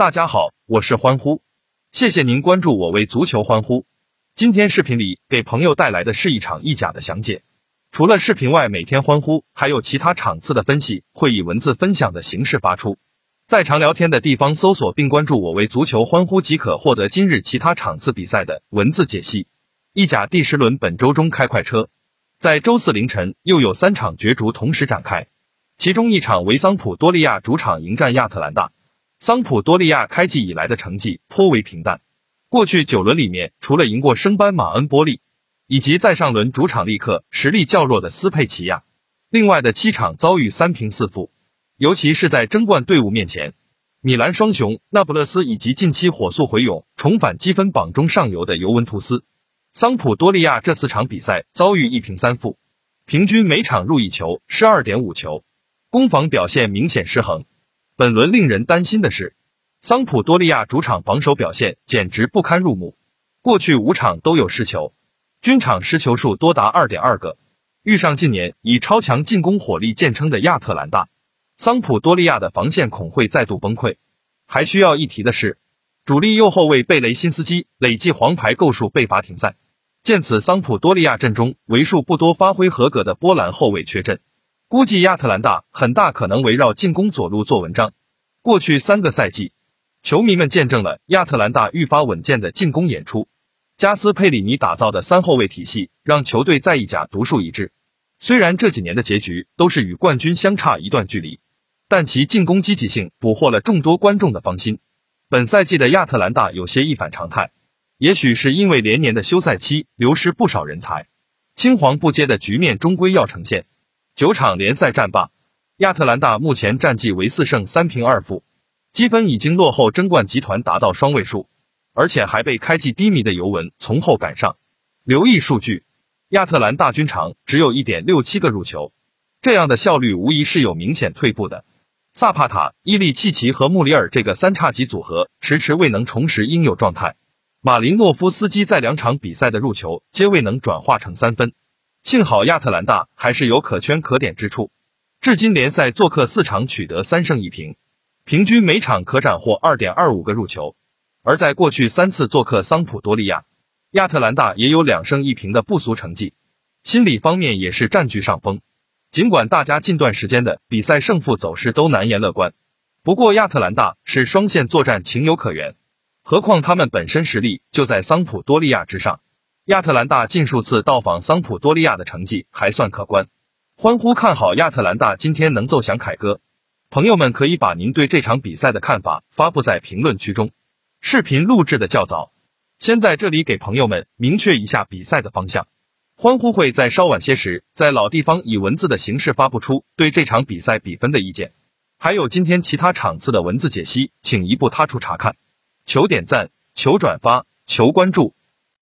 大家好，我是欢呼，谢谢您关注我为足球欢呼。今天视频里给朋友带来的是一场意甲的详解。除了视频外，每天欢呼还有其他场次的分析会以文字分享的形式发出，在常聊天的地方搜索并关注我为足球欢呼即可获得今日其他场次比赛的文字解析。意甲第十轮本周中开快车，在周四凌晨又有三场角逐同时展开，其中一场维桑普多利亚主场迎战亚特兰大。桑普多利亚开季以来的成绩颇为平淡，过去九轮里面除了赢过升班马恩波利。以及在上轮主场力克实力较弱的斯佩齐亚，另外的七场遭遇三平四负，尤其是在争冠队伍面前，米兰双雄那不勒斯以及近期火速回勇重返积分榜中上游的尤文图斯，桑普多利亚这四场比赛遭遇一平三负，平均每场入一球失二点五球，攻防表现明显失衡。本轮令人担心的是，桑普多利亚主场防守表现简直不堪入目，过去五场都有失球。均场失球数多达二点二个，遇上近年以超强进攻火力见称的亚特兰大，桑普多利亚的防线恐会再度崩溃。还需要一提的是，主力右后卫贝雷辛斯基累计黄牌够数被罚停赛，见此桑普多利亚阵中为数不多发挥合格的波兰后卫缺阵，估计亚特兰大很大可能围绕进攻左路做文章。过去三个赛季，球迷们见证了亚特兰大愈发稳健的进攻演出。加斯佩里尼打造的三后卫体系让球队在意甲独树一帜。虽然这几年的结局都是与冠军相差一段距离，但其进攻积极性捕获了众多观众的芳心。本赛季的亚特兰大有些一反常态，也许是因为连年的休赛期流失不少人才，青黄不接的局面终归要呈现。九场联赛战罢，亚特兰大目前战绩为四胜三平二负，积分已经落后争冠集团达到双位数。而且还被开季低迷的尤文从后赶上。留意数据，亚特兰大均场只有一点六七个入球，这样的效率无疑是有明显退步的。萨帕塔、伊利契奇和穆里尔这个三叉戟组合迟迟未能重拾应有状态。马林诺夫斯基在两场比赛的入球皆未能转化成三分，幸好亚特兰大还是有可圈可点之处，至今联赛做客四场取得三胜一平，平均每场可斩获二点二五个入球。而在过去三次做客桑普多利亚，亚特兰大也有两胜一平的不俗成绩，心理方面也是占据上风。尽管大家近段时间的比赛胜负走势都难言乐观，不过亚特兰大是双线作战情有可原，何况他们本身实力就在桑普多利亚之上。亚特兰大近数次到访桑普多利亚的成绩还算可观，欢呼看好亚特兰大今天能奏响凯歌。朋友们可以把您对这场比赛的看法发布在评论区中。视频录制的较早，先在这里给朋友们明确一下比赛的方向。欢呼会在稍晚些时，在老地方以文字的形式发布出对这场比赛比分的意见，还有今天其他场次的文字解析，请移步他处查看。求点赞，求转发，求关注。